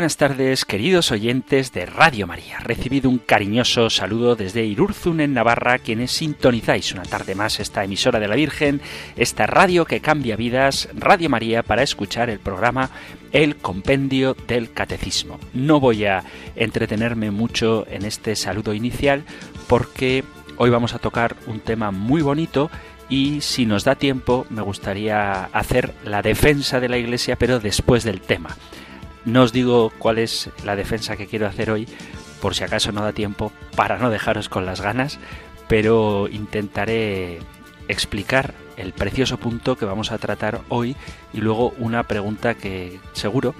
Buenas tardes, queridos oyentes de Radio María. Recibido un cariñoso saludo desde Irurzun en Navarra, quienes sintonizáis una tarde más esta emisora de la Virgen, esta radio que cambia vidas, Radio María, para escuchar el programa El Compendio del Catecismo. No voy a entretenerme mucho en este saludo inicial porque hoy vamos a tocar un tema muy bonito y si nos da tiempo me gustaría hacer la defensa de la Iglesia, pero después del tema. No os digo cuál es la defensa que quiero hacer hoy, por si acaso no da tiempo, para no dejaros con las ganas, pero intentaré explicar el precioso punto que vamos a tratar hoy y luego una pregunta que seguro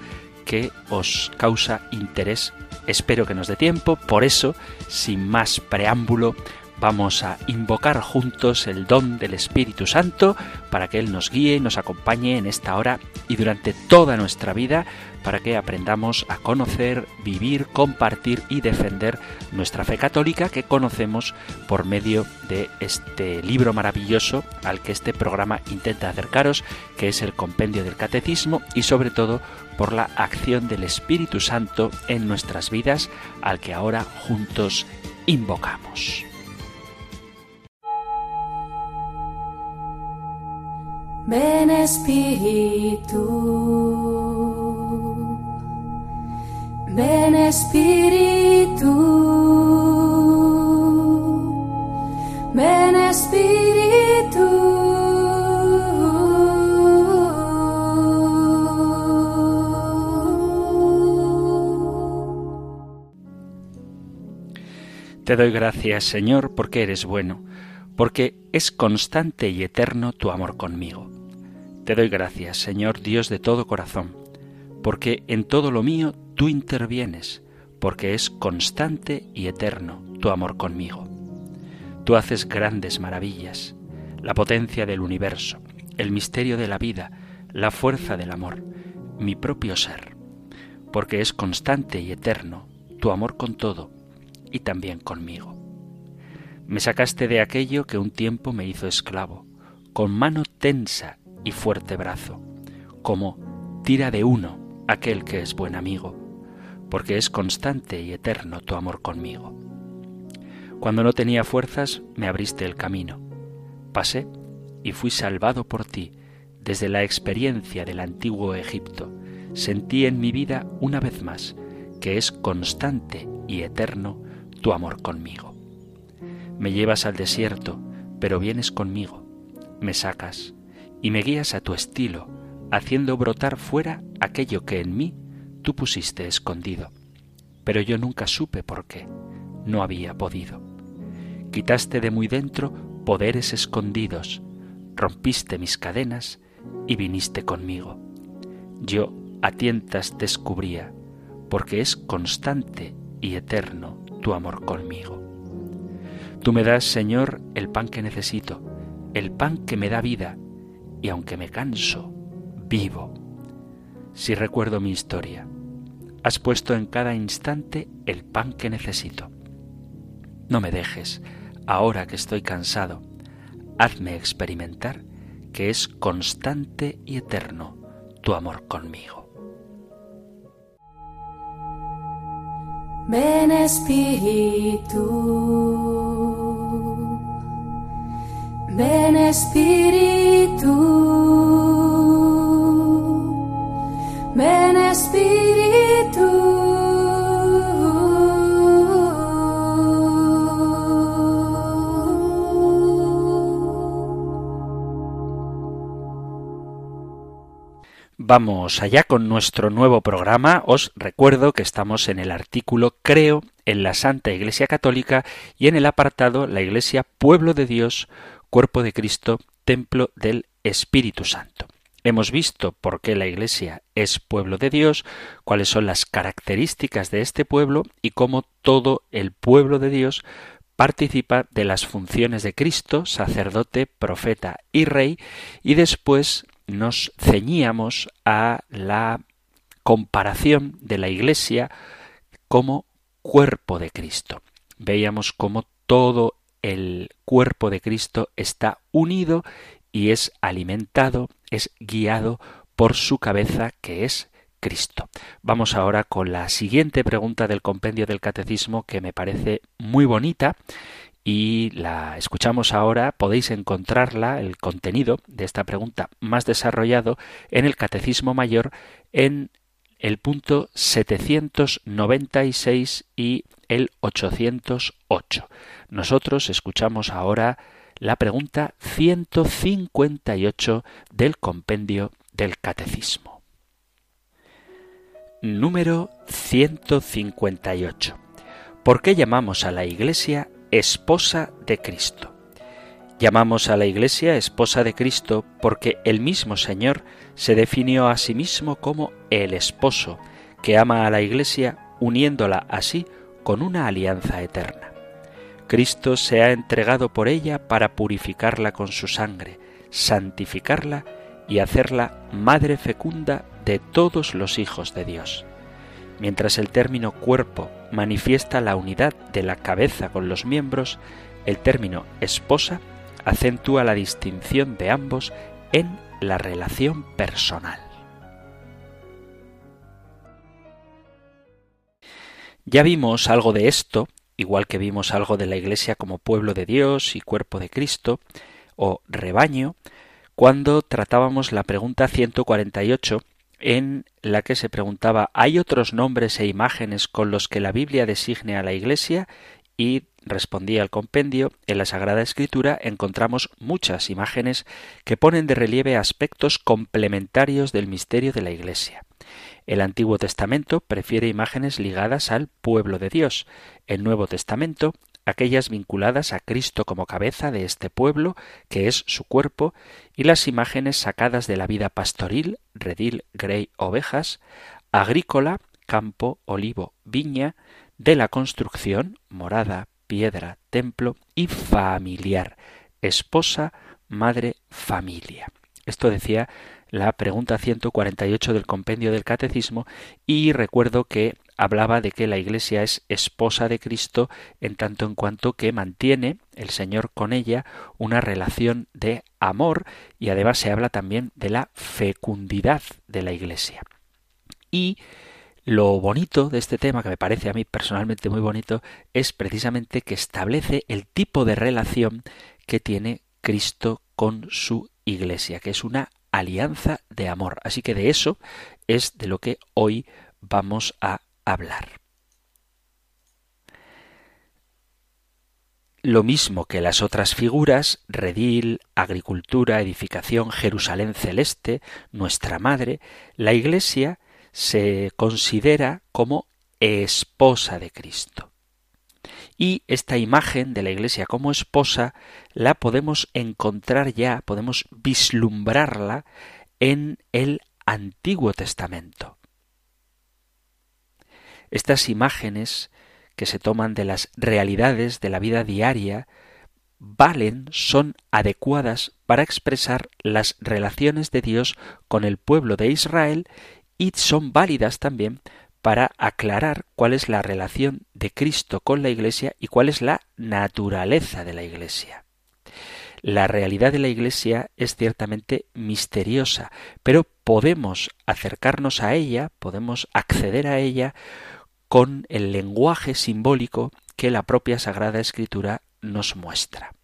que os causa interés. Espero que nos dé tiempo, por eso, sin más preámbulo, vamos a invocar juntos el don del Espíritu Santo para que Él nos guíe y nos acompañe en esta hora y durante toda nuestra vida para que aprendamos a conocer, vivir, compartir y defender nuestra fe católica que conocemos por medio de este libro maravilloso al que este programa intenta acercaros, que es el Compendio del Catecismo y sobre todo por la acción del Espíritu Santo en nuestras vidas al que ahora juntos invocamos. Ven Espíritu. Ven Espíritu, ven Espíritu. Te doy gracias, Señor, porque eres bueno, porque es constante y eterno tu amor conmigo. Te doy gracias, Señor Dios de todo corazón, porque en todo lo mío tú intervienes, porque es constante y eterno tu amor conmigo. Tú haces grandes maravillas, la potencia del universo, el misterio de la vida, la fuerza del amor, mi propio ser, porque es constante y eterno tu amor con todo y también conmigo. Me sacaste de aquello que un tiempo me hizo esclavo, con mano tensa y fuerte brazo, como tira de uno aquel que es buen amigo, porque es constante y eterno tu amor conmigo. Cuando no tenía fuerzas, me abriste el camino. Pasé y fui salvado por ti desde la experiencia del antiguo Egipto. Sentí en mi vida una vez más que es constante y eterno tu amor conmigo. Me llevas al desierto, pero vienes conmigo, me sacas y me guías a tu estilo, haciendo brotar fuera aquello que en mí tú pusiste escondido, pero yo nunca supe por qué, no había podido. Quitaste de muy dentro poderes escondidos, rompiste mis cadenas y viniste conmigo. Yo a tientas descubría, porque es constante y eterno tu amor conmigo. Tú me das, Señor, el pan que necesito, el pan que me da vida, y aunque me canso, vivo. Si recuerdo mi historia, Has puesto en cada instante el pan que necesito. No me dejes, ahora que estoy cansado. Hazme experimentar que es constante y eterno tu amor conmigo. Ven Espíritu, ven Espíritu, ven Espíritu. Vamos allá con nuestro nuevo programa. Os recuerdo que estamos en el artículo Creo en la Santa Iglesia Católica y en el apartado La Iglesia Pueblo de Dios, Cuerpo de Cristo, Templo del Espíritu Santo. Hemos visto por qué la Iglesia es pueblo de Dios, cuáles son las características de este pueblo y cómo todo el pueblo de Dios participa de las funciones de Cristo, sacerdote, profeta y rey, y después nos ceñíamos a la comparación de la Iglesia como cuerpo de Cristo. Veíamos cómo todo el cuerpo de Cristo está unido y es alimentado, es guiado por su cabeza que es Cristo. Vamos ahora con la siguiente pregunta del compendio del catecismo que me parece muy bonita y la escuchamos ahora. Podéis encontrarla, el contenido de esta pregunta más desarrollado en el Catecismo Mayor en el punto 796 y el 808. Nosotros escuchamos ahora la pregunta 158 del compendio del Catecismo. Número 158. ¿Por qué llamamos a la Iglesia esposa de Cristo? Llamamos a la Iglesia esposa de Cristo porque el mismo Señor se definió a sí mismo como el esposo, que ama a la Iglesia uniéndola así con una alianza eterna. Cristo se ha entregado por ella para purificarla con su sangre, santificarla y hacerla madre fecunda de todos los hijos de Dios. Mientras el término cuerpo manifiesta la unidad de la cabeza con los miembros, el término esposa acentúa la distinción de ambos en la relación personal. Ya vimos algo de esto, igual que vimos algo de la Iglesia como pueblo de Dios y cuerpo de Cristo, o rebaño, cuando tratábamos la pregunta 148 en la que se preguntaba ¿hay otros nombres e imágenes con los que la Biblia designe a la Iglesia? y respondía al compendio, en la Sagrada Escritura encontramos muchas imágenes que ponen de relieve aspectos complementarios del misterio de la Iglesia. El Antiguo Testamento prefiere imágenes ligadas al pueblo de Dios. El Nuevo Testamento aquellas vinculadas a Cristo como cabeza de este pueblo, que es su cuerpo, y las imágenes sacadas de la vida pastoril, redil, grey, ovejas, agrícola, campo, olivo, viña, de la construcción, morada, piedra, templo, y familiar, esposa, madre, familia. Esto decía la pregunta 148 del compendio del Catecismo y recuerdo que hablaba de que la Iglesia es esposa de Cristo en tanto en cuanto que mantiene el Señor con ella una relación de amor y además se habla también de la fecundidad de la Iglesia. Y lo bonito de este tema, que me parece a mí personalmente muy bonito, es precisamente que establece el tipo de relación que tiene Cristo con su Iglesia, que es una alianza de amor. Así que de eso es de lo que hoy vamos a hablar. Lo mismo que las otras figuras, redil, agricultura, edificación, Jerusalén celeste, nuestra madre, la Iglesia se considera como esposa de Cristo. Y esta imagen de la Iglesia como esposa la podemos encontrar ya, podemos vislumbrarla en el Antiguo Testamento. Estas imágenes que se toman de las realidades de la vida diaria valen, son adecuadas para expresar las relaciones de Dios con el pueblo de Israel y son válidas también para aclarar cuál es la relación de Cristo con la Iglesia y cuál es la naturaleza de la Iglesia. La realidad de la Iglesia es ciertamente misteriosa, pero podemos acercarnos a ella, podemos acceder a ella con el lenguaje simbólico que la propia Sagrada Escritura nos muestra.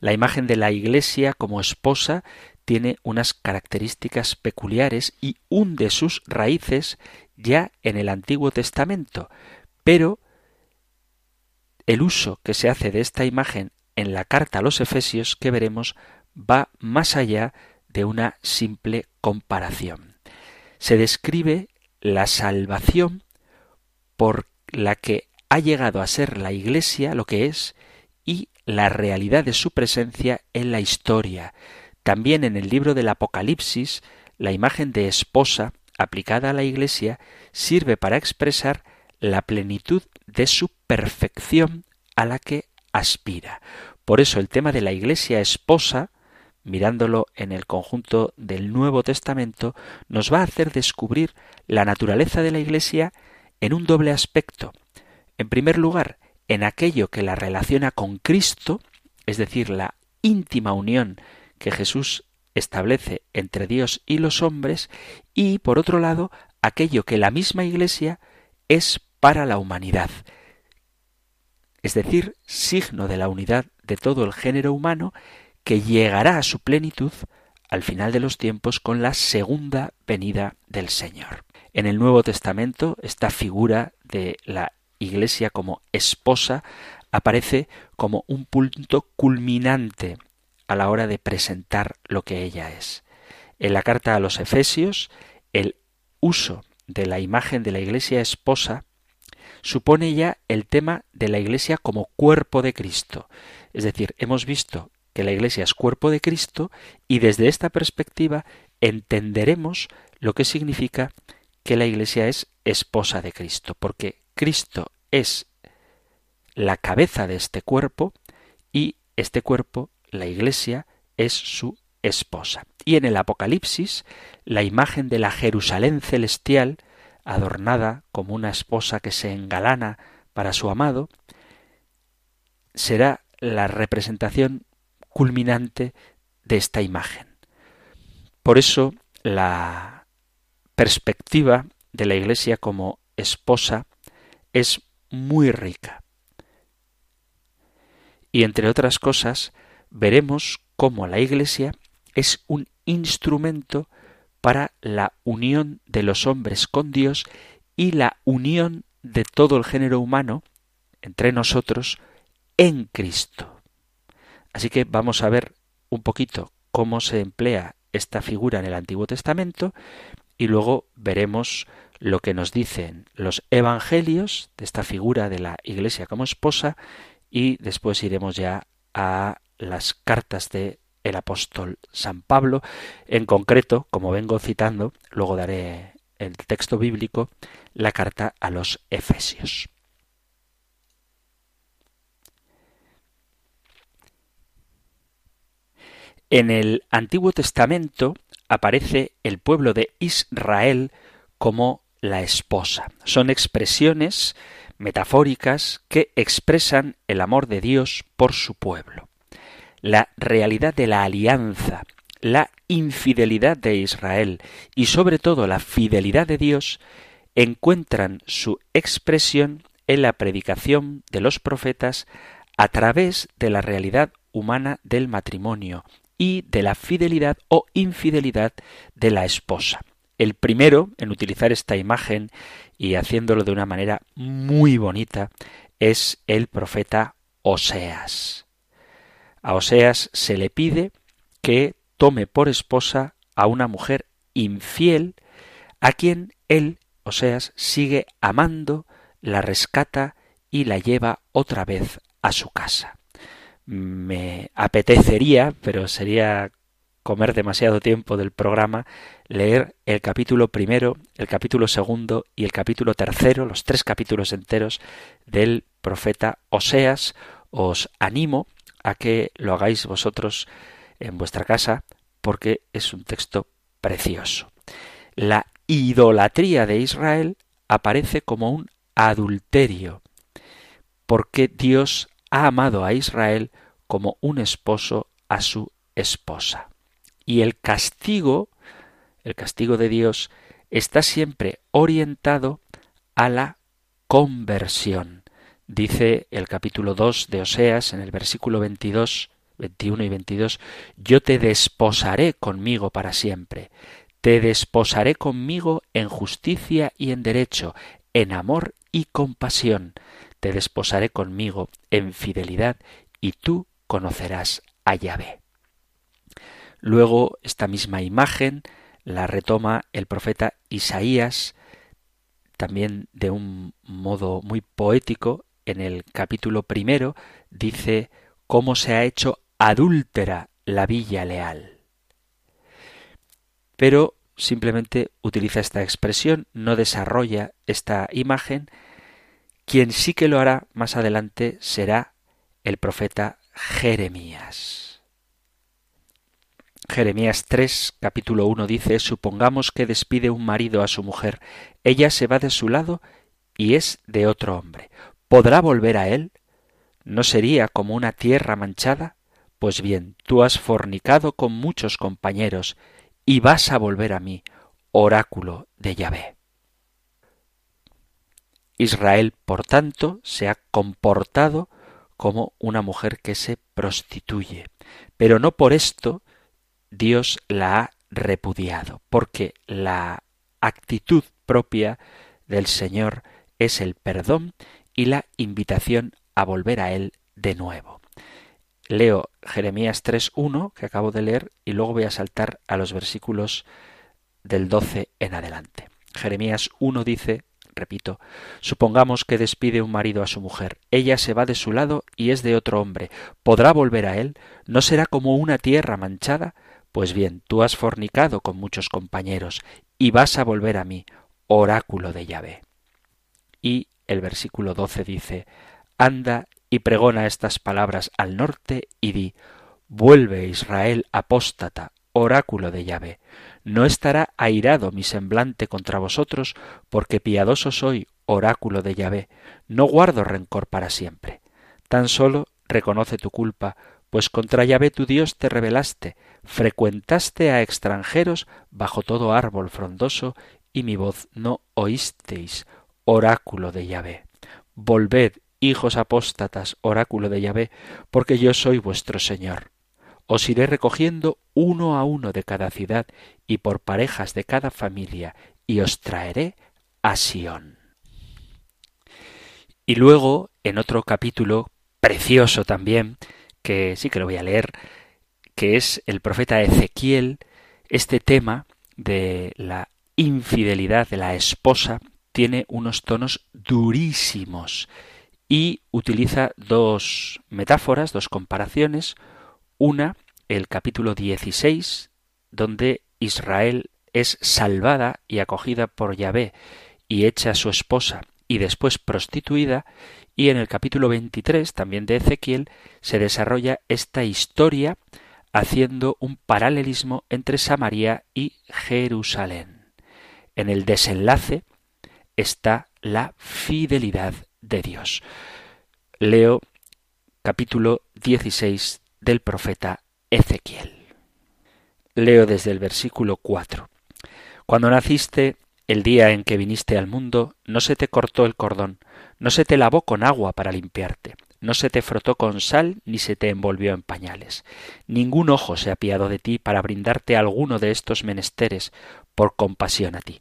La imagen de la Iglesia como esposa tiene unas características peculiares y hunde sus raíces ya en el Antiguo Testamento, pero el uso que se hace de esta imagen en la carta a los Efesios que veremos va más allá de una simple comparación. Se describe la salvación por la que ha llegado a ser la Iglesia lo que es y la realidad de su presencia en la historia. También en el libro del Apocalipsis, la imagen de esposa aplicada a la Iglesia sirve para expresar la plenitud de su perfección a la que aspira. Por eso el tema de la Iglesia esposa, mirándolo en el conjunto del Nuevo Testamento, nos va a hacer descubrir la naturaleza de la Iglesia en un doble aspecto. En primer lugar, en aquello que la relaciona con Cristo, es decir, la íntima unión que Jesús establece entre Dios y los hombres, y por otro lado, aquello que la misma Iglesia es para la humanidad, es decir, signo de la unidad de todo el género humano que llegará a su plenitud al final de los tiempos con la segunda venida del Señor. En el Nuevo Testamento esta figura de la Iglesia como esposa aparece como un punto culminante a la hora de presentar lo que ella es. En la carta a los Efesios, el uso de la imagen de la Iglesia esposa supone ya el tema de la Iglesia como cuerpo de Cristo. Es decir, hemos visto que la Iglesia es cuerpo de Cristo y desde esta perspectiva entenderemos lo que significa que la Iglesia es esposa de Cristo, porque Cristo es la cabeza de este cuerpo y este cuerpo, la Iglesia, es su esposa. Y en el Apocalipsis, la imagen de la Jerusalén celestial, adornada como una esposa que se engalana para su amado, será la representación culminante de esta imagen. Por eso la perspectiva de la Iglesia como esposa es muy rica. Y entre otras cosas, veremos cómo la Iglesia es un instrumento para la unión de los hombres con Dios y la unión de todo el género humano entre nosotros en Cristo. Así que vamos a ver un poquito cómo se emplea esta figura en el Antiguo Testamento y luego veremos lo que nos dicen los evangelios de esta figura de la Iglesia como esposa y después iremos ya a las cartas de el apóstol San Pablo, en concreto, como vengo citando, luego daré el texto bíblico, la carta a los Efesios. En el Antiguo Testamento aparece el pueblo de Israel como la esposa. Son expresiones metafóricas que expresan el amor de Dios por su pueblo la realidad de la alianza, la infidelidad de Israel y sobre todo la fidelidad de Dios encuentran su expresión en la predicación de los profetas a través de la realidad humana del matrimonio y de la fidelidad o infidelidad de la esposa. El primero en utilizar esta imagen y haciéndolo de una manera muy bonita es el profeta Oseas. A Oseas se le pide que tome por esposa a una mujer infiel a quien él, Oseas, sigue amando, la rescata y la lleva otra vez a su casa. Me apetecería, pero sería comer demasiado tiempo del programa, leer el capítulo primero, el capítulo segundo y el capítulo tercero, los tres capítulos enteros del profeta Oseas. Os animo a que lo hagáis vosotros en vuestra casa porque es un texto precioso. La idolatría de Israel aparece como un adulterio, porque Dios ha amado a Israel como un esposo a su esposa. Y el castigo, el castigo de Dios, está siempre orientado a la conversión. Dice el capítulo 2 de Oseas en el versículo 22, 21 y 22, Yo te desposaré conmigo para siempre, te desposaré conmigo en justicia y en derecho, en amor y compasión, te desposaré conmigo en fidelidad, y tú conocerás a Yahvé. Luego esta misma imagen la retoma el profeta Isaías, también de un modo muy poético, en el capítulo primero dice cómo se ha hecho adúltera la villa leal. Pero simplemente utiliza esta expresión, no desarrolla esta imagen, Quien sí que lo hará más adelante será el profeta Jeremías. Jeremías 3, capítulo 1 dice, Supongamos que despide un marido a su mujer, ella se va de su lado y es de otro hombre. ¿Podrá volver a él? ¿No sería como una tierra manchada? Pues bien, tú has fornicado con muchos compañeros y vas a volver a mí, oráculo de Yahvé. Israel, por tanto, se ha comportado como una mujer que se prostituye. Pero no por esto Dios la ha repudiado, porque la actitud propia del Señor es el perdón y la invitación a volver a Él de nuevo. Leo Jeremías 3.1 que acabo de leer y luego voy a saltar a los versículos del 12 en adelante. Jeremías 1 dice repito, supongamos que despide un marido a su mujer, ella se va de su lado y es de otro hombre, ¿podrá volver a él? ¿No será como una tierra manchada? Pues bien, tú has fornicado con muchos compañeros y vas a volver a mí, oráculo de Yahvé. Y el versículo 12 dice, Anda y pregona estas palabras al norte y di, Vuelve Israel apóstata, oráculo de Yahvé. No estará airado mi semblante contra vosotros, porque piadoso soy, oráculo de Yahvé. No guardo rencor para siempre. Tan solo reconoce tu culpa, pues contra Yahvé tu Dios te rebelaste, frecuentaste a extranjeros bajo todo árbol frondoso, y mi voz no oísteis, oráculo de Yahvé. Volved, hijos apóstatas, oráculo de Yahvé, porque yo soy vuestro Señor. Os iré recogiendo uno a uno de cada ciudad y por parejas de cada familia, y os traeré a Sión. Y luego, en otro capítulo, precioso también, que sí que lo voy a leer, que es el profeta Ezequiel, este tema de la infidelidad de la esposa tiene unos tonos durísimos y utiliza dos metáforas, dos comparaciones, una, el capítulo 16, donde Israel es salvada y acogida por Yahvé y hecha su esposa y después prostituida, y en el capítulo 23, también de Ezequiel, se desarrolla esta historia haciendo un paralelismo entre Samaria y Jerusalén. En el desenlace está la fidelidad de Dios. Leo capítulo 16 del profeta Ezequiel. Leo desde el versículo 4. Cuando naciste, el día en que viniste al mundo, no se te cortó el cordón, no se te lavó con agua para limpiarte, no se te frotó con sal ni se te envolvió en pañales. Ningún ojo se apiadó de ti para brindarte alguno de estos menesteres por compasión a ti.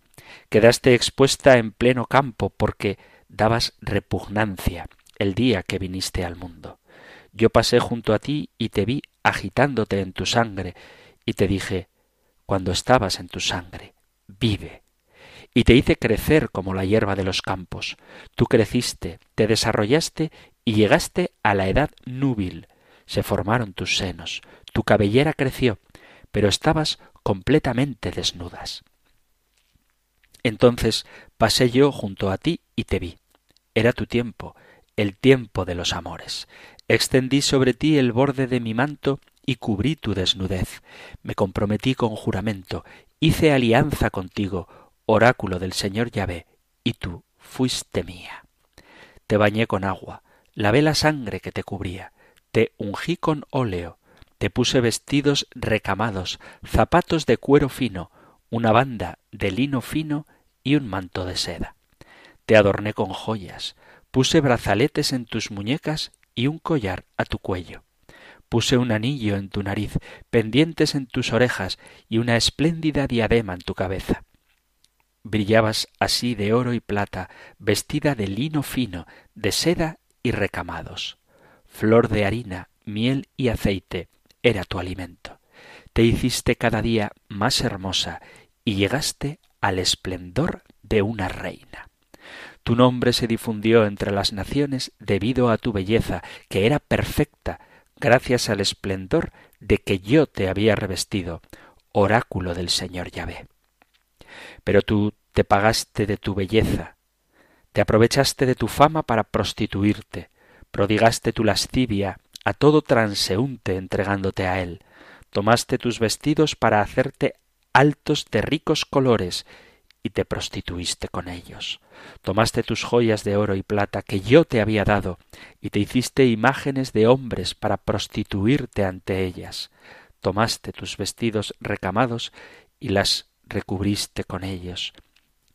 Quedaste expuesta en pleno campo porque dabas repugnancia el día que viniste al mundo. Yo pasé junto a ti y te vi agitándote en tu sangre, y te dije, cuando estabas en tu sangre, vive. Y te hice crecer como la hierba de los campos. Tú creciste, te desarrollaste y llegaste a la edad núbil. Se formaron tus senos, tu cabellera creció, pero estabas completamente desnudas. Entonces pasé yo junto a ti y te vi. Era tu tiempo, el tiempo de los amores. Extendí sobre ti el borde de mi manto y cubrí tu desnudez. Me comprometí con juramento, hice alianza contigo, oráculo del Señor Yahvé, y tú fuiste mía. Te bañé con agua, lavé la sangre que te cubría, te ungí con óleo, te puse vestidos recamados, zapatos de cuero fino, una banda de lino fino y un manto de seda. Te adorné con joyas, puse brazaletes en tus muñecas y un collar a tu cuello. Puse un anillo en tu nariz, pendientes en tus orejas y una espléndida diadema en tu cabeza. Brillabas así de oro y plata, vestida de lino fino, de seda y recamados. Flor de harina, miel y aceite era tu alimento. Te hiciste cada día más hermosa y llegaste al esplendor de una reina. Tu nombre se difundió entre las naciones debido a tu belleza, que era perfecta, gracias al esplendor de que yo te había revestido, oráculo del Señor Yahvé. Pero tú te pagaste de tu belleza, Te aprovechaste de tu fama para prostituirte, prodigaste tu lascivia a todo transeúnte entregándote a él, tomaste tus vestidos para hacerte altos de ricos colores y te prostituiste con ellos. Tomaste tus joyas de oro y plata que yo te había dado y te hiciste imágenes de hombres para prostituirte ante ellas. Tomaste tus vestidos recamados y las recubriste con ellos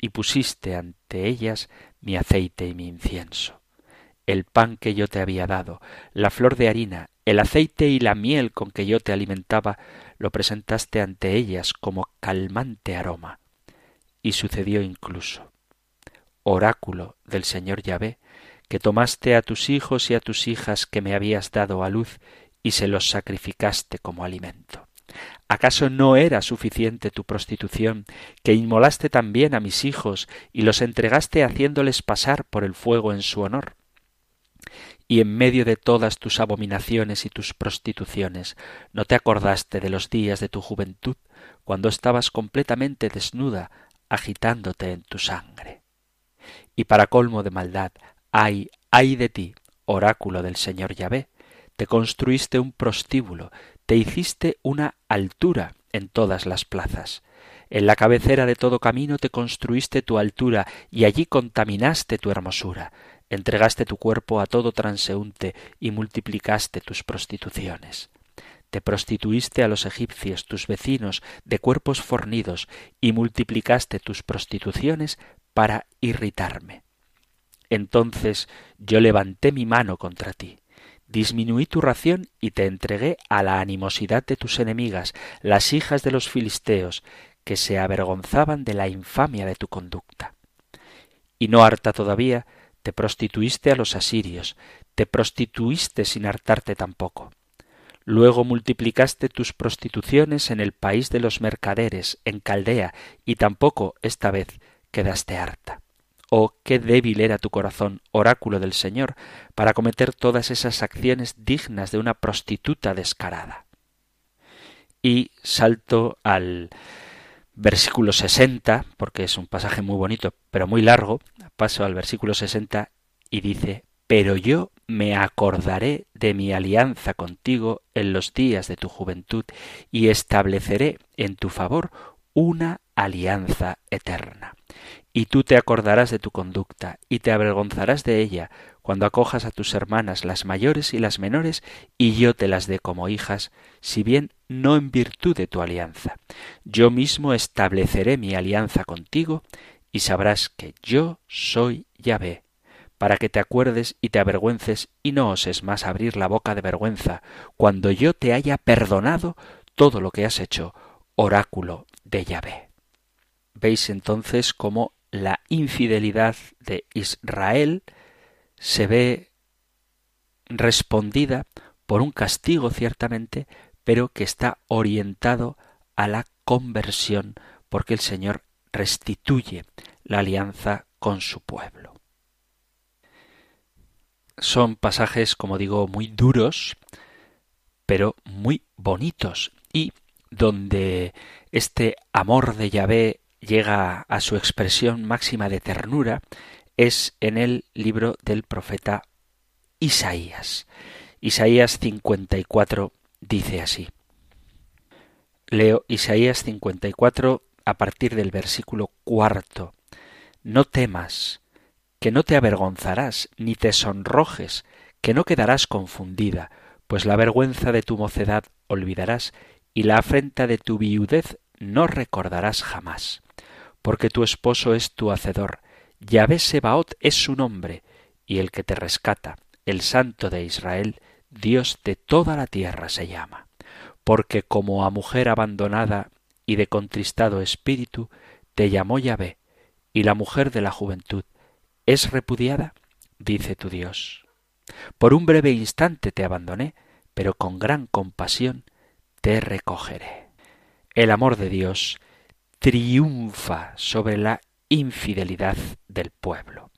y pusiste ante ellas mi aceite y mi incienso. El pan que yo te había dado, la flor de harina, el aceite y la miel con que yo te alimentaba, lo presentaste ante ellas como calmante aroma y sucedió incluso, oráculo del Señor Yahvé, que tomaste a tus hijos y a tus hijas que me habías dado a luz y se los sacrificaste como alimento. ¿Acaso no era suficiente tu prostitución, que inmolaste también a mis hijos y los entregaste haciéndoles pasar por el fuego en su honor? Y en medio de todas tus abominaciones y tus prostituciones, ¿no te acordaste de los días de tu juventud, cuando estabas completamente desnuda, agitándote en tu sangre. Y para colmo de maldad, ay, ay de ti, oráculo del Señor Yahvé, te construiste un prostíbulo, te hiciste una altura en todas las plazas. En la cabecera de todo camino te construiste tu altura y allí contaminaste tu hermosura. Entregaste tu cuerpo a todo transeúnte y multiplicaste tus prostituciones te prostituiste a los egipcios, tus vecinos, de cuerpos fornidos, y multiplicaste tus prostituciones para irritarme. Entonces yo levanté mi mano contra ti, disminuí tu ración y te entregué a la animosidad de tus enemigas, las hijas de los filisteos, que se avergonzaban de la infamia de tu conducta. Y no harta todavía, te prostituiste a los asirios, te prostituiste sin hartarte tampoco. Luego multiplicaste tus prostituciones en el país de los mercaderes, en Caldea, y tampoco esta vez quedaste harta. Oh, qué débil era tu corazón, oráculo del Señor, para cometer todas esas acciones dignas de una prostituta descarada. Y salto al versículo sesenta, porque es un pasaje muy bonito, pero muy largo, paso al versículo sesenta y dice, pero yo me acordaré de mi alianza contigo en los días de tu juventud y estableceré en tu favor una alianza eterna. Y tú te acordarás de tu conducta y te avergonzarás de ella cuando acojas a tus hermanas las mayores y las menores y yo te las dé como hijas, si bien no en virtud de tu alianza. Yo mismo estableceré mi alianza contigo y sabrás que yo soy Yahvé para que te acuerdes y te avergüences y no oses más abrir la boca de vergüenza, cuando yo te haya perdonado todo lo que has hecho, oráculo de Yahvé. Veis entonces cómo la infidelidad de Israel se ve respondida por un castigo ciertamente, pero que está orientado a la conversión, porque el Señor restituye la alianza con su pueblo. Son pasajes, como digo, muy duros, pero muy bonitos y donde este amor de Yahvé llega a su expresión máxima de ternura es en el libro del profeta Isaías. Isaías 54 dice así. Leo Isaías 54 a partir del versículo cuarto. No temas, que no te avergonzarás, ni te sonrojes, que no quedarás confundida, pues la vergüenza de tu mocedad olvidarás, y la afrenta de tu viudez no recordarás jamás. Porque tu esposo es tu hacedor, Yahvé Sebaot es su nombre, y el que te rescata, el Santo de Israel, Dios de toda la tierra se llama. Porque como a mujer abandonada y de contristado espíritu, te llamó Yahvé, y la mujer de la juventud, es repudiada, dice tu Dios. Por un breve instante te abandoné, pero con gran compasión te recogeré. El amor de Dios triunfa sobre la infidelidad del pueblo.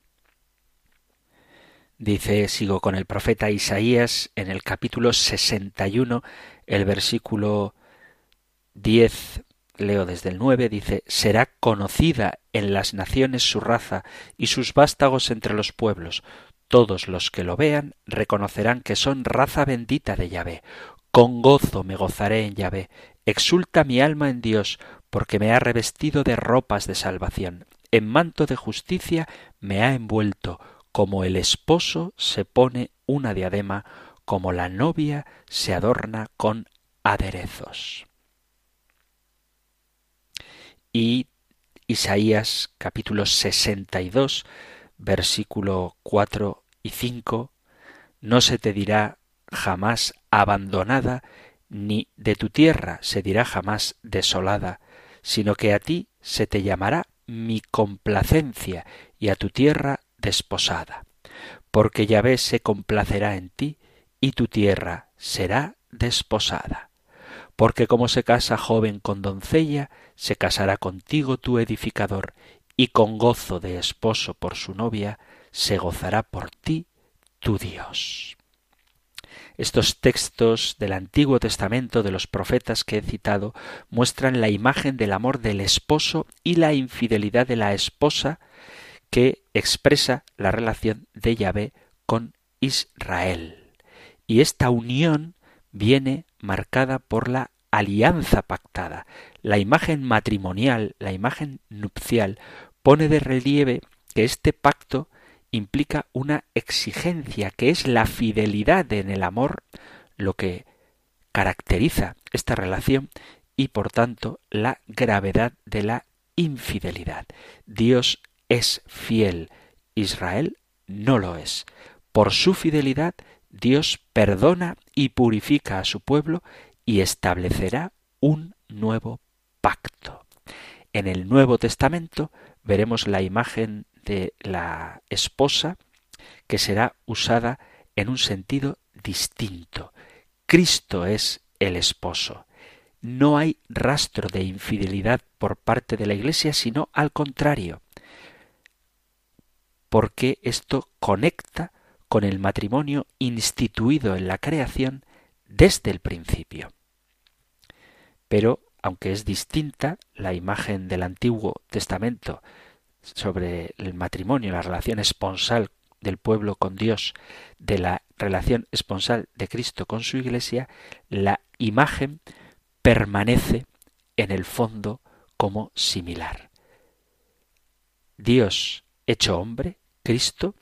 Dice, sigo con el profeta Isaías en el capítulo 61, el versículo 10 leo desde el 9, dice, será conocida en las naciones su raza y sus vástagos entre los pueblos. Todos los que lo vean reconocerán que son raza bendita de Yahvé. Con gozo me gozaré en Yahvé. Exulta mi alma en Dios, porque me ha revestido de ropas de salvación. En manto de justicia me ha envuelto, como el esposo se pone una diadema, como la novia se adorna con aderezos. Y Isaías capítulo 62, versículo 4 y 5, no se te dirá jamás abandonada, ni de tu tierra se dirá jamás desolada, sino que a ti se te llamará mi complacencia y a tu tierra desposada, porque Yahvé se complacerá en ti y tu tierra será desposada. Porque como se casa joven con doncella, se casará contigo tu edificador, y con gozo de esposo por su novia, se gozará por ti tu Dios. Estos textos del Antiguo Testamento de los profetas que he citado muestran la imagen del amor del esposo y la infidelidad de la esposa que expresa la relación de Yahvé con Israel. Y esta unión viene marcada por la alianza pactada. La imagen matrimonial, la imagen nupcial, pone de relieve que este pacto implica una exigencia que es la fidelidad en el amor, lo que caracteriza esta relación y por tanto la gravedad de la infidelidad. Dios es fiel, Israel no lo es. Por su fidelidad, Dios perdona y purifica a su pueblo y establecerá un nuevo pacto. En el Nuevo Testamento veremos la imagen de la esposa que será usada en un sentido distinto. Cristo es el esposo. No hay rastro de infidelidad por parte de la Iglesia, sino al contrario, porque esto conecta con el matrimonio instituido en la creación desde el principio. Pero, aunque es distinta la imagen del Antiguo Testamento sobre el matrimonio, la relación esponsal del pueblo con Dios, de la relación esponsal de Cristo con su Iglesia, la imagen permanece en el fondo como similar. Dios hecho hombre, Cristo,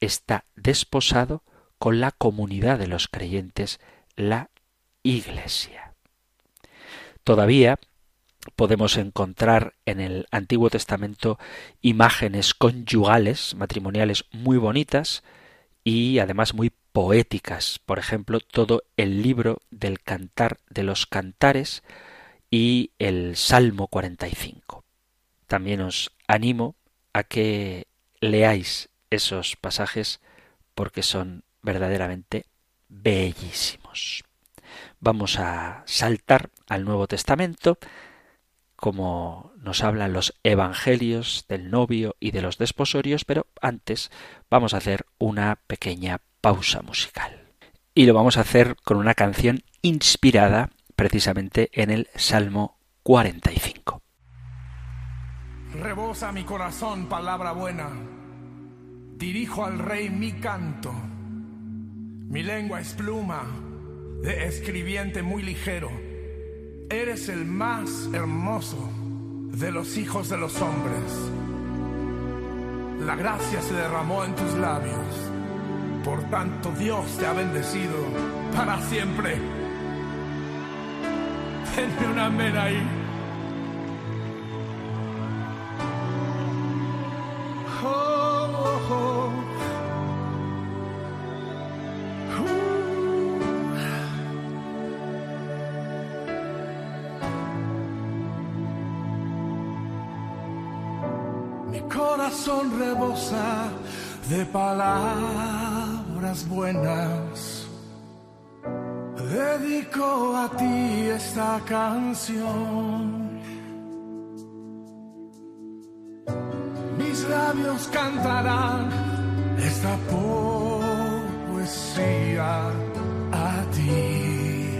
está desposado con la comunidad de los creyentes, la Iglesia. Todavía podemos encontrar en el Antiguo Testamento imágenes conyugales, matrimoniales muy bonitas y además muy poéticas. Por ejemplo, todo el libro del Cantar de los Cantares y el Salmo 45. También os animo a que leáis esos pasajes porque son verdaderamente bellísimos. Vamos a saltar al Nuevo Testamento, como nos hablan los evangelios del novio y de los desposorios, pero antes vamos a hacer una pequeña pausa musical. Y lo vamos a hacer con una canción inspirada precisamente en el Salmo 45. Rebosa mi corazón palabra buena. Dirijo al rey mi canto. Mi lengua es pluma de escribiente muy ligero. Eres el más hermoso de los hijos de los hombres. La gracia se derramó en tus labios. Por tanto, Dios te ha bendecido para siempre. Denme una amén ahí. De palabras buenas. Dedico a ti esta canción. Mis labios cantarán esta poesía a ti.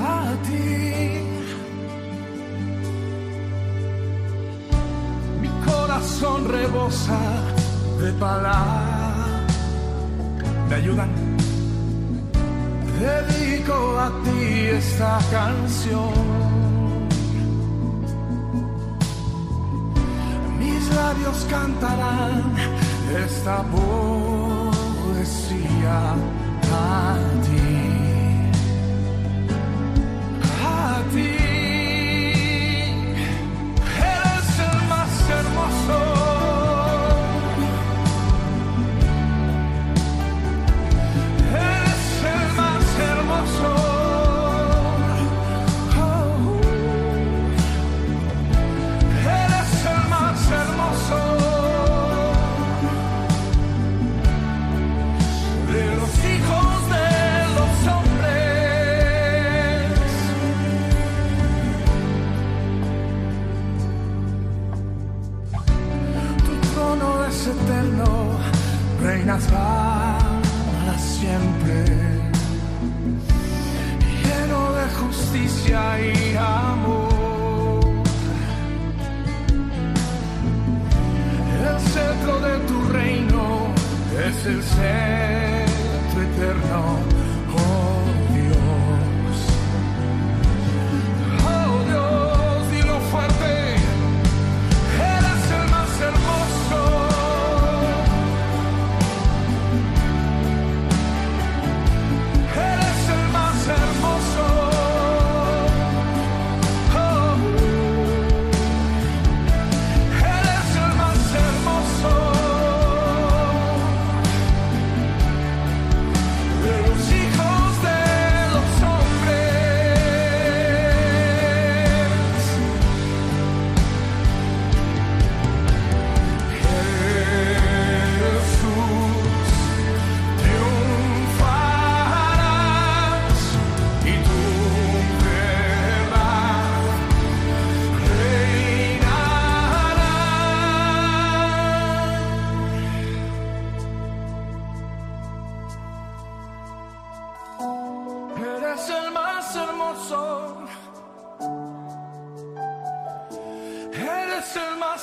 A ti corazón rebosa de palabras. ¿Me ayudan? Dedico a ti esta canción. Mis labios cantarán esta poesía a ti.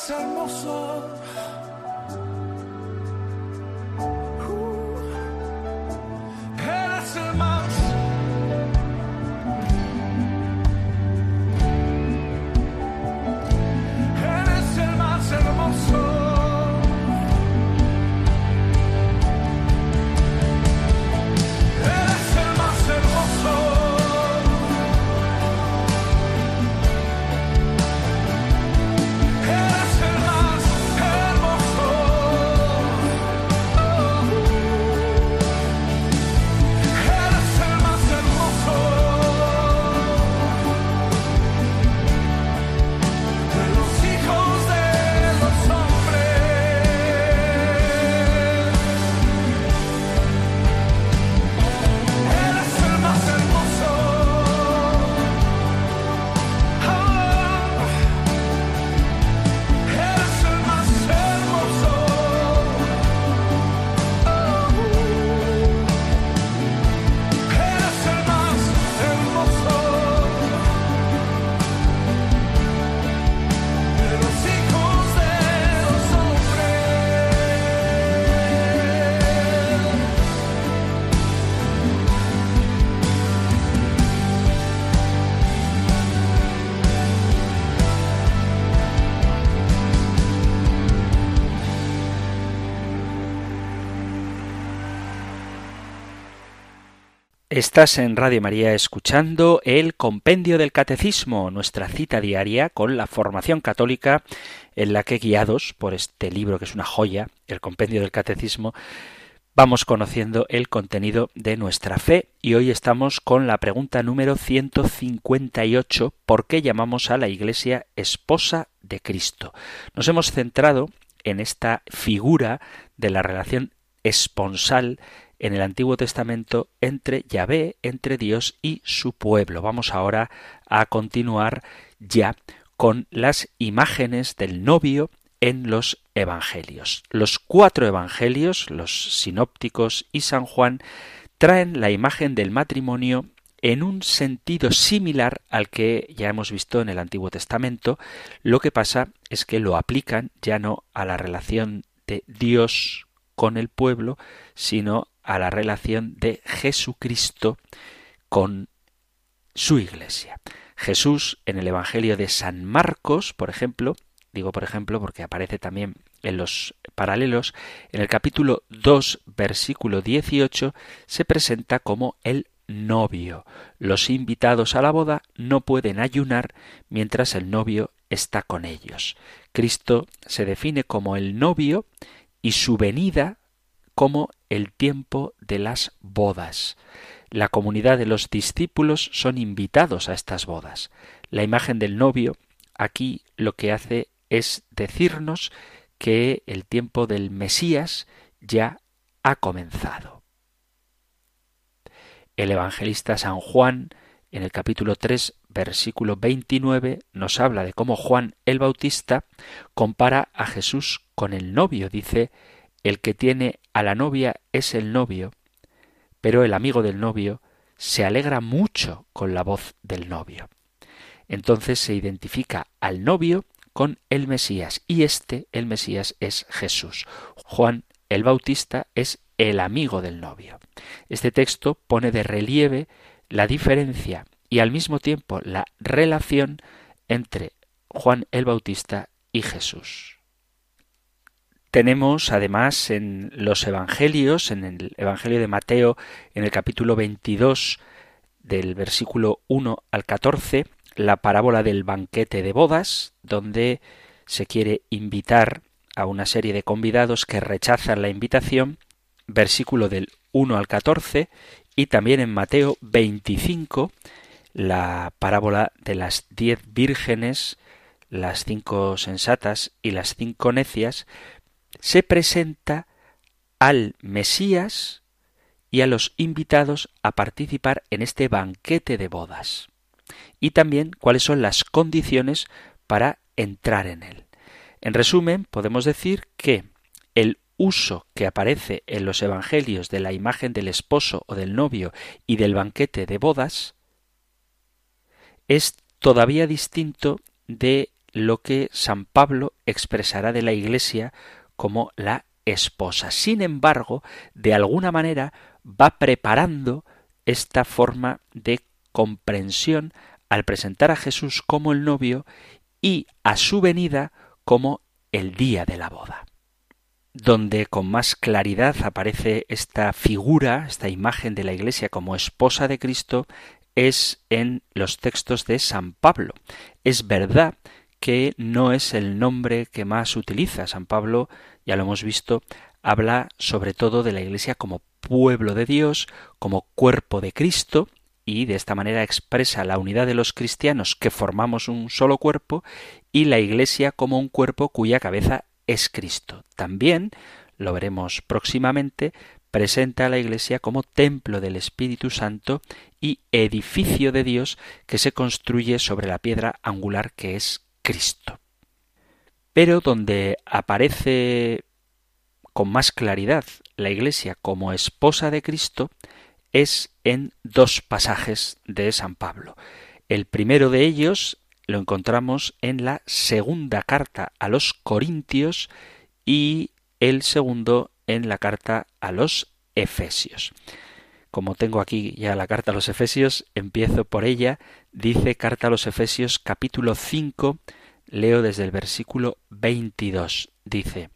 Eres Estás en Radio María escuchando el Compendio del Catecismo, nuestra cita diaria con la formación católica en la que guiados por este libro que es una joya, el Compendio del Catecismo, vamos conociendo el contenido de nuestra fe y hoy estamos con la pregunta número 158, ¿por qué llamamos a la Iglesia esposa de Cristo? Nos hemos centrado en esta figura de la relación esponsal en el Antiguo Testamento entre Yahvé, entre Dios y su pueblo. Vamos ahora a continuar ya con las imágenes del novio en los evangelios. Los cuatro evangelios, los sinópticos y San Juan, traen la imagen del matrimonio en un sentido similar al que ya hemos visto en el Antiguo Testamento. Lo que pasa es que lo aplican ya no a la relación de Dios con el pueblo, sino a la relación de Jesucristo con su iglesia. Jesús en el Evangelio de San Marcos, por ejemplo, digo por ejemplo porque aparece también en los paralelos, en el capítulo 2, versículo 18, se presenta como el novio. Los invitados a la boda no pueden ayunar mientras el novio está con ellos. Cristo se define como el novio y su venida como el tiempo de las bodas. La comunidad de los discípulos son invitados a estas bodas. La imagen del novio aquí lo que hace es decirnos que el tiempo del Mesías ya ha comenzado. El evangelista San Juan, en el capítulo 3, versículo 29, nos habla de cómo Juan el Bautista compara a Jesús con el novio. Dice, el que tiene a la novia es el novio, pero el amigo del novio se alegra mucho con la voz del novio. Entonces se identifica al novio con el Mesías y este, el Mesías, es Jesús. Juan el Bautista es el amigo del novio. Este texto pone de relieve la diferencia y al mismo tiempo la relación entre Juan el Bautista y Jesús. Tenemos además en los Evangelios, en el Evangelio de Mateo, en el capítulo 22, del versículo 1 al 14, la parábola del banquete de bodas, donde se quiere invitar a una serie de convidados que rechazan la invitación, versículo del 1 al 14, y también en Mateo 25, la parábola de las diez vírgenes, las cinco sensatas y las cinco necias, se presenta al Mesías y a los invitados a participar en este banquete de bodas y también cuáles son las condiciones para entrar en él. En resumen, podemos decir que el uso que aparece en los Evangelios de la imagen del esposo o del novio y del banquete de bodas es todavía distinto de lo que San Pablo expresará de la Iglesia como la esposa. Sin embargo, de alguna manera va preparando esta forma de comprensión al presentar a Jesús como el novio y a su venida como el día de la boda. Donde con más claridad aparece esta figura, esta imagen de la Iglesia como esposa de Cristo, es en los textos de San Pablo. Es verdad que no es el nombre que más utiliza. San Pablo, ya lo hemos visto, habla sobre todo de la Iglesia como pueblo de Dios, como cuerpo de Cristo, y de esta manera expresa la unidad de los cristianos que formamos un solo cuerpo y la Iglesia como un cuerpo cuya cabeza es Cristo. También, lo veremos próximamente, presenta a la Iglesia como templo del Espíritu Santo y edificio de Dios que se construye sobre la piedra angular que es Cristo. Pero donde aparece con más claridad la Iglesia como esposa de Cristo es en dos pasajes de San Pablo. El primero de ellos lo encontramos en la segunda carta a los Corintios y el segundo en la carta a los Efesios. Como tengo aquí ya la carta a los Efesios, empiezo por ella. Dice carta a los Efesios capítulo 5, leo desde el versículo 22. Dice,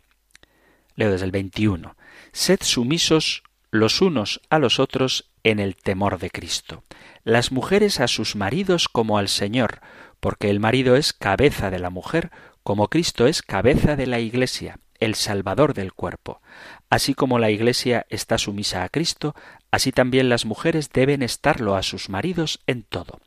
leo desde el 21. Sed sumisos los unos a los otros en el temor de Cristo. Las mujeres a sus maridos como al Señor, porque el marido es cabeza de la mujer, como Cristo es cabeza de la Iglesia, el Salvador del cuerpo. Así como la Iglesia está sumisa a Cristo, así también las mujeres deben estarlo a sus maridos en todo.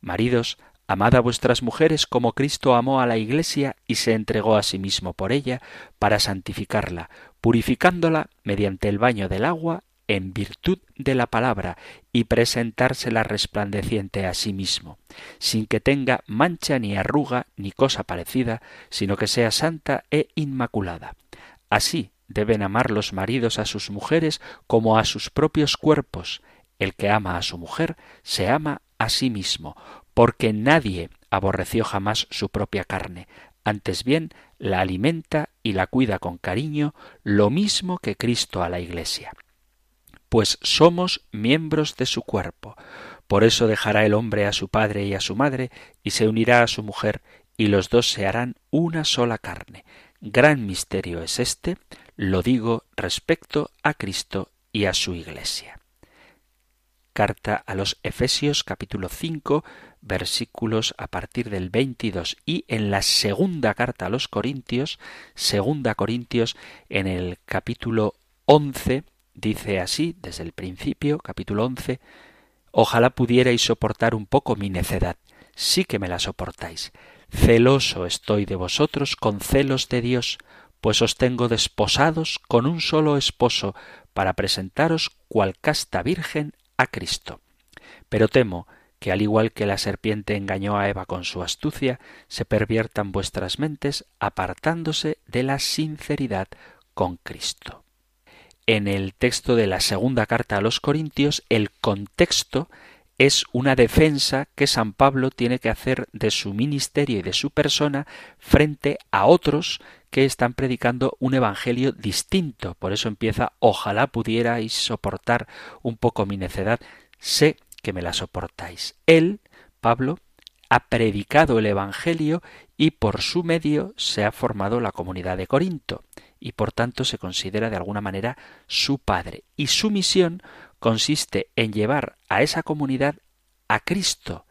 Maridos, amad a vuestras mujeres como Cristo amó a la Iglesia y se entregó a sí mismo por ella, para santificarla, purificándola mediante el baño del agua en virtud de la palabra y presentársela resplandeciente a sí mismo, sin que tenga mancha ni arruga ni cosa parecida, sino que sea santa e inmaculada. Así deben amar los maridos a sus mujeres como a sus propios cuerpos. El que ama a su mujer se ama a sí mismo, porque nadie aborreció jamás su propia carne, antes bien la alimenta y la cuida con cariño, lo mismo que Cristo a la Iglesia. Pues somos miembros de su cuerpo. Por eso dejará el hombre a su padre y a su madre, y se unirá a su mujer, y los dos se harán una sola carne. Gran misterio es este, lo digo respecto a Cristo y a su Iglesia. Carta a los Efesios capítulo 5 versículos a partir del 22 y en la segunda carta a los Corintios, segunda Corintios en el capítulo 11 dice así desde el principio, capítulo 11, Ojalá pudierais soportar un poco mi necedad, sí que me la soportáis. Celoso estoy de vosotros con celos de Dios, pues os tengo desposados con un solo esposo, para presentaros cual casta virgen a Cristo. Pero temo que al igual que la serpiente engañó a Eva con su astucia, se perviertan vuestras mentes apartándose de la sinceridad con Cristo. En el texto de la segunda carta a los Corintios, el contexto es una defensa que San Pablo tiene que hacer de su ministerio y de su persona frente a otros que están predicando un evangelio distinto. Por eso empieza ojalá pudierais soportar un poco mi necedad. Sé que me la soportáis. Él, Pablo, ha predicado el Evangelio y por su medio se ha formado la comunidad de Corinto y por tanto se considera de alguna manera su padre. Y su misión consiste en llevar a esa comunidad a Cristo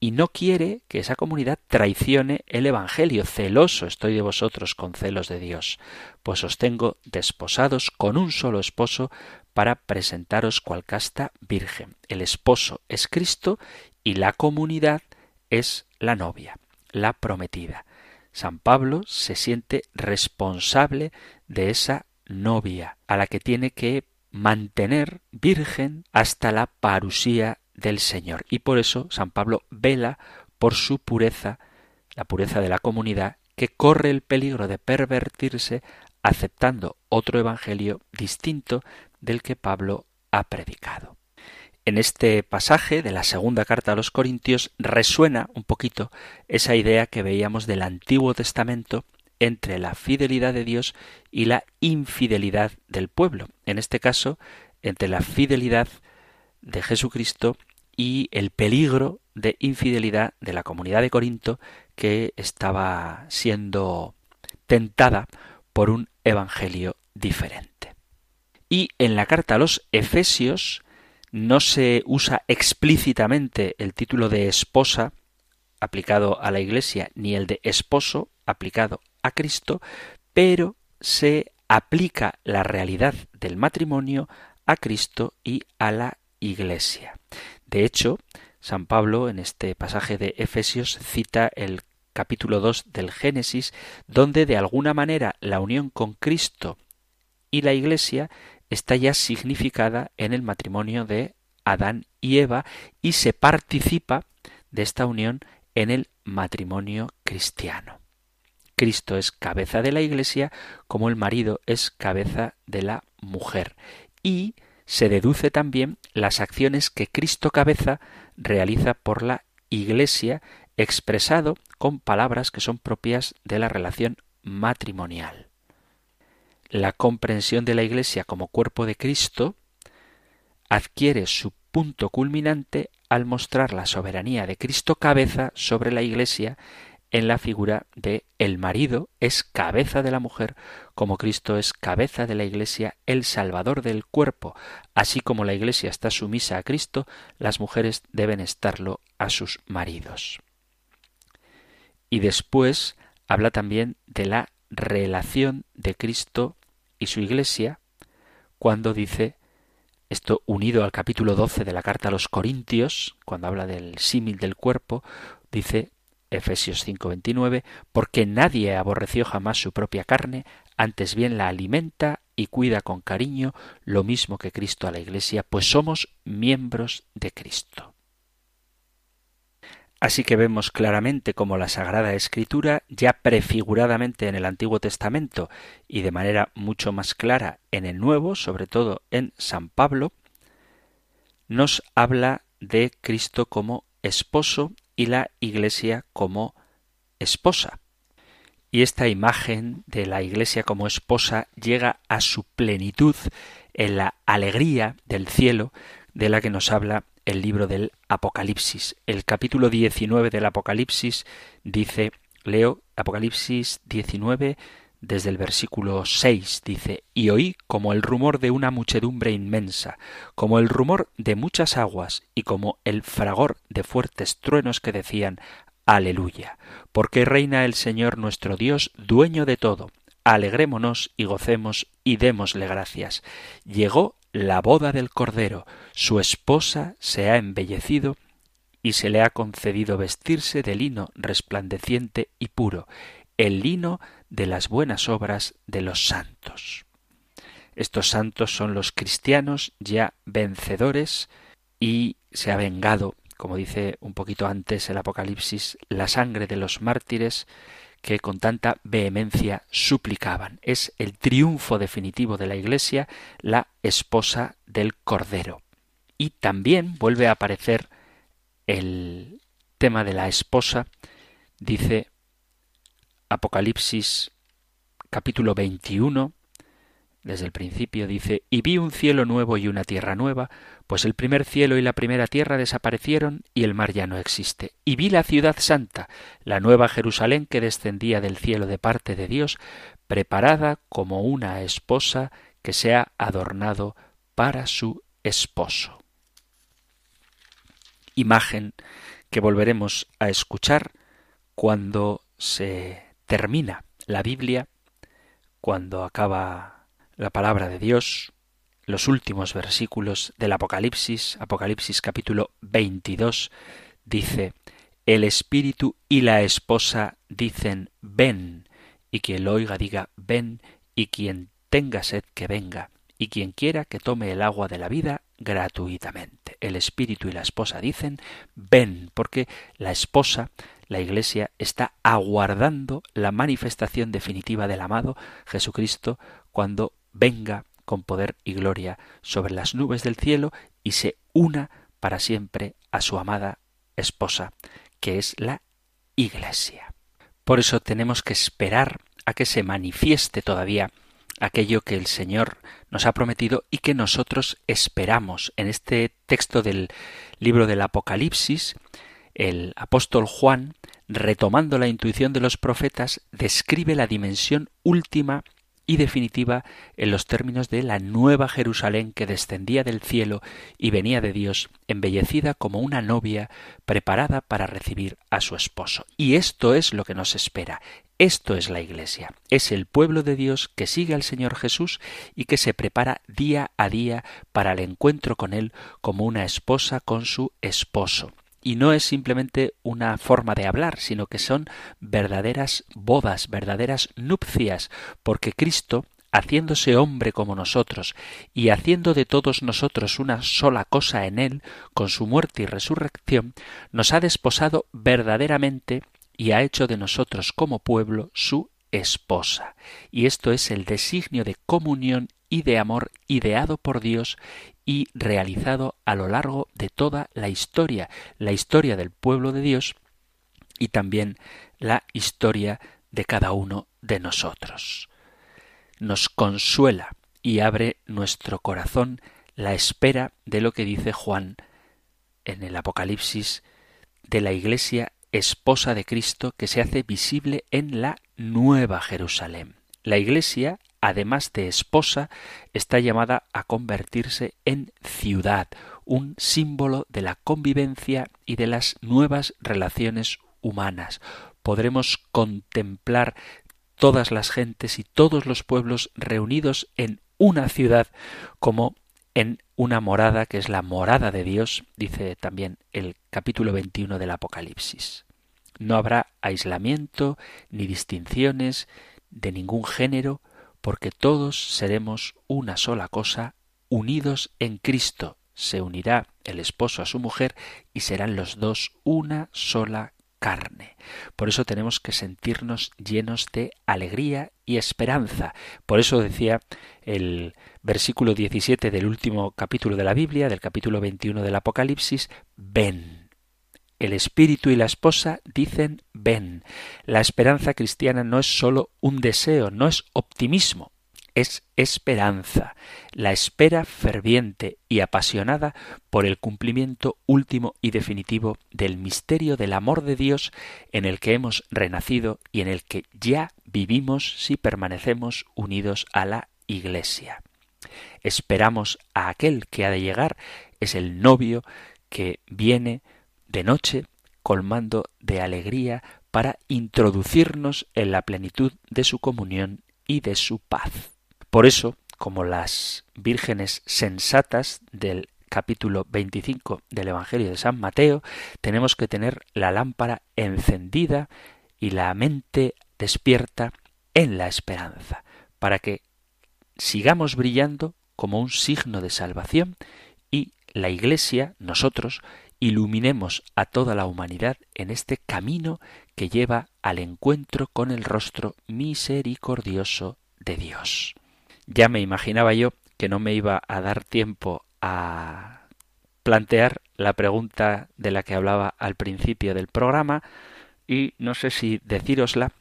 y no quiere que esa comunidad traicione el Evangelio. Celoso estoy de vosotros con celos de Dios, pues os tengo desposados con un solo esposo para presentaros cual casta virgen. El esposo es Cristo y la comunidad es la novia, la prometida. San Pablo se siente responsable de esa novia, a la que tiene que mantener virgen hasta la parusía del Señor. Y por eso San Pablo vela por su pureza, la pureza de la comunidad, que corre el peligro de pervertirse aceptando otro evangelio distinto del que Pablo ha predicado. En este pasaje de la segunda carta a los Corintios resuena un poquito esa idea que veíamos del Antiguo Testamento entre la fidelidad de Dios y la infidelidad del pueblo. En este caso, entre la fidelidad de Jesucristo y el peligro de infidelidad de la comunidad de Corinto que estaba siendo tentada por un evangelio diferente. Y en la carta a los Efesios no se usa explícitamente el título de esposa aplicado a la Iglesia ni el de esposo aplicado a Cristo, pero se aplica la realidad del matrimonio a Cristo y a la Iglesia. De hecho, San Pablo en este pasaje de Efesios cita el capítulo 2 del Génesis, donde de alguna manera la unión con Cristo y la Iglesia está ya significada en el matrimonio de Adán y Eva y se participa de esta unión en el matrimonio cristiano. Cristo es cabeza de la Iglesia como el marido es cabeza de la mujer y se deduce también las acciones que Cristo cabeza realiza por la Iglesia expresado con palabras que son propias de la relación matrimonial. La comprensión de la Iglesia como cuerpo de Cristo adquiere su punto culminante al mostrar la soberanía de Cristo cabeza sobre la Iglesia en la figura de el marido es cabeza de la mujer, como Cristo es cabeza de la Iglesia, el Salvador del cuerpo. Así como la Iglesia está sumisa a Cristo, las mujeres deben estarlo a sus maridos. Y después habla también de la relación de Cristo y su Iglesia, cuando dice esto unido al capítulo 12 de la carta a los Corintios, cuando habla del símil del cuerpo, dice Efesios 5:29, porque nadie aborreció jamás su propia carne, antes bien la alimenta y cuida con cariño, lo mismo que Cristo a la Iglesia, pues somos miembros de Cristo. Así que vemos claramente cómo la Sagrada Escritura, ya prefiguradamente en el Antiguo Testamento y de manera mucho más clara en el Nuevo, sobre todo en San Pablo, nos habla de Cristo como esposo y la Iglesia como esposa. Y esta imagen de la Iglesia como esposa llega a su plenitud en la alegría del cielo de la que nos habla el libro del Apocalipsis. El capítulo 19 del Apocalipsis dice, leo Apocalipsis 19 desde el versículo 6 dice, y oí como el rumor de una muchedumbre inmensa, como el rumor de muchas aguas y como el fragor de fuertes truenos que decían, Aleluya, porque reina el Señor nuestro Dios, dueño de todo. Alegrémonos y gocemos y démosle gracias. Llegó la boda del Cordero, su esposa se ha embellecido y se le ha concedido vestirse de lino resplandeciente y puro, el lino de las buenas obras de los santos. Estos santos son los cristianos ya vencedores y se ha vengado, como dice un poquito antes el Apocalipsis, la sangre de los mártires que con tanta vehemencia suplicaban. Es el triunfo definitivo de la Iglesia, la esposa del Cordero. Y también vuelve a aparecer el tema de la esposa, dice Apocalipsis capítulo 21, desde el principio dice, y vi un cielo nuevo y una tierra nueva, pues el primer cielo y la primera tierra desaparecieron y el mar ya no existe. Y vi la ciudad santa, la nueva Jerusalén que descendía del cielo de parte de Dios, preparada como una esposa que se ha adornado para su esposo. Imagen que volveremos a escuchar cuando se termina la Biblia, cuando acaba la palabra de Dios, los últimos versículos del Apocalipsis, Apocalipsis capítulo 22, dice, El Espíritu y la esposa dicen, ven, y quien lo oiga diga, ven, y quien tenga sed que venga, y quien quiera que tome el agua de la vida gratuitamente. El Espíritu y la esposa dicen, ven, porque la esposa la Iglesia está aguardando la manifestación definitiva del amado Jesucristo cuando venga con poder y gloria sobre las nubes del cielo y se una para siempre a su amada esposa, que es la Iglesia. Por eso tenemos que esperar a que se manifieste todavía aquello que el Señor nos ha prometido y que nosotros esperamos. En este texto del libro del Apocalipsis, el apóstol Juan retomando la intuición de los profetas, describe la dimensión última y definitiva en los términos de la nueva Jerusalén que descendía del cielo y venía de Dios, embellecida como una novia preparada para recibir a su esposo. Y esto es lo que nos espera. Esto es la Iglesia. Es el pueblo de Dios que sigue al Señor Jesús y que se prepara día a día para el encuentro con Él como una esposa con su esposo. Y no es simplemente una forma de hablar, sino que son verdaderas bodas, verdaderas nupcias, porque Cristo, haciéndose hombre como nosotros y haciendo de todos nosotros una sola cosa en Él, con su muerte y resurrección, nos ha desposado verdaderamente y ha hecho de nosotros como pueblo su esposa. Y esto es el designio de comunión y de amor ideado por Dios y realizado a lo largo de toda la historia, la historia del pueblo de Dios y también la historia de cada uno de nosotros. Nos consuela y abre nuestro corazón la espera de lo que dice Juan en el Apocalipsis de la Iglesia esposa de Cristo que se hace visible en la Nueva Jerusalén. La Iglesia además de esposa, está llamada a convertirse en ciudad, un símbolo de la convivencia y de las nuevas relaciones humanas. Podremos contemplar todas las gentes y todos los pueblos reunidos en una ciudad como en una morada que es la morada de Dios, dice también el capítulo 21 del Apocalipsis. No habrá aislamiento ni distinciones de ningún género, porque todos seremos una sola cosa, unidos en Cristo. Se unirá el esposo a su mujer y serán los dos una sola carne. Por eso tenemos que sentirnos llenos de alegría y esperanza. Por eso decía el versículo 17 del último capítulo de la Biblia, del capítulo 21 del Apocalipsis, ven. El espíritu y la esposa dicen ven. La esperanza cristiana no es sólo un deseo, no es optimismo, es esperanza, la espera ferviente y apasionada por el cumplimiento último y definitivo del misterio del amor de Dios en el que hemos renacido y en el que ya vivimos si permanecemos unidos a la Iglesia. Esperamos a aquel que ha de llegar, es el novio que viene de noche colmando de alegría para introducirnos en la plenitud de su comunión y de su paz. Por eso, como las vírgenes sensatas del capítulo 25 del Evangelio de San Mateo, tenemos que tener la lámpara encendida y la mente despierta en la esperanza, para que sigamos brillando como un signo de salvación y la Iglesia, nosotros, iluminemos a toda la humanidad en este camino que lleva al encuentro con el rostro misericordioso de Dios. Ya me imaginaba yo que no me iba a dar tiempo a plantear la pregunta de la que hablaba al principio del programa y no sé si decírosla,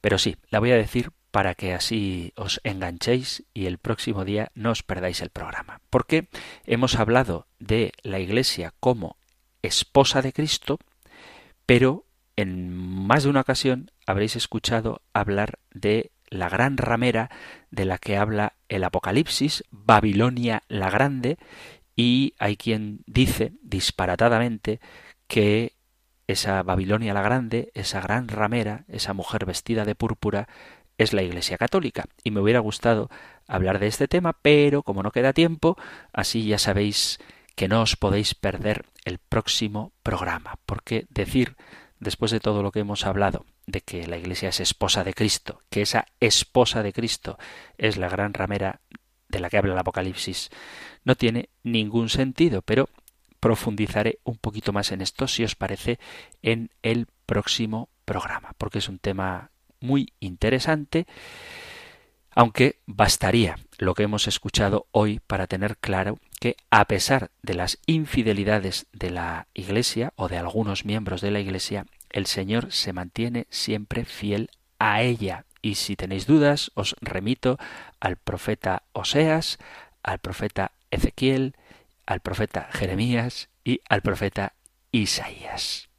pero sí, la voy a decir para que así os enganchéis y el próximo día no os perdáis el programa. Porque hemos hablado de la Iglesia como esposa de Cristo, pero en más de una ocasión habréis escuchado hablar de la gran ramera de la que habla el Apocalipsis, Babilonia la Grande, y hay quien dice disparatadamente que esa Babilonia la Grande, esa gran ramera, esa mujer vestida de púrpura, es la Iglesia Católica. Y me hubiera gustado hablar de este tema, pero como no queda tiempo, así ya sabéis que no os podéis perder el próximo programa, porque decir, después de todo lo que hemos hablado, de que la Iglesia es esposa de Cristo, que esa esposa de Cristo es la gran ramera de la que habla el Apocalipsis, no tiene ningún sentido, pero profundizaré un poquito más en esto, si os parece, en el próximo programa, porque es un tema muy interesante, aunque bastaría lo que hemos escuchado hoy para tener claro que a pesar de las infidelidades de la Iglesia o de algunos miembros de la Iglesia, el Señor se mantiene siempre fiel a ella. Y si tenéis dudas, os remito al profeta Oseas, al profeta Ezequiel, al profeta Jeremías y al profeta Isaías.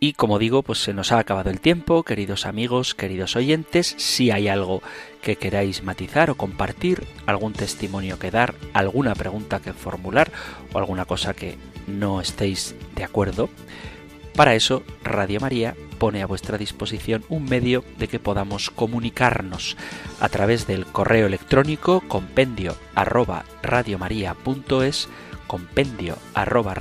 Y como digo, pues se nos ha acabado el tiempo, queridos amigos, queridos oyentes, si hay algo que queráis matizar o compartir, algún testimonio que dar, alguna pregunta que formular o alguna cosa que no estéis de acuerdo, para eso, Radio María pone a vuestra disposición un medio de que podamos comunicarnos a través del correo electrónico compendio arroba compendio arroba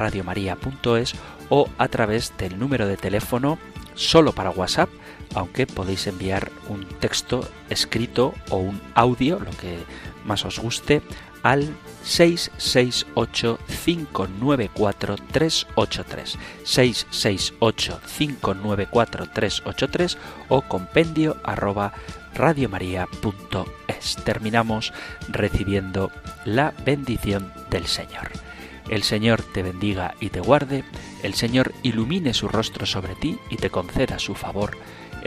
o a través del número de teléfono solo para WhatsApp, aunque podéis enviar un texto escrito o un audio, lo que más os guste, al 668-594-383. 668-594-383 o compendio arroba radiomaria.es. Terminamos recibiendo la bendición del Señor. El Señor te bendiga y te guarde, el Señor ilumine su rostro sobre ti y te conceda su favor,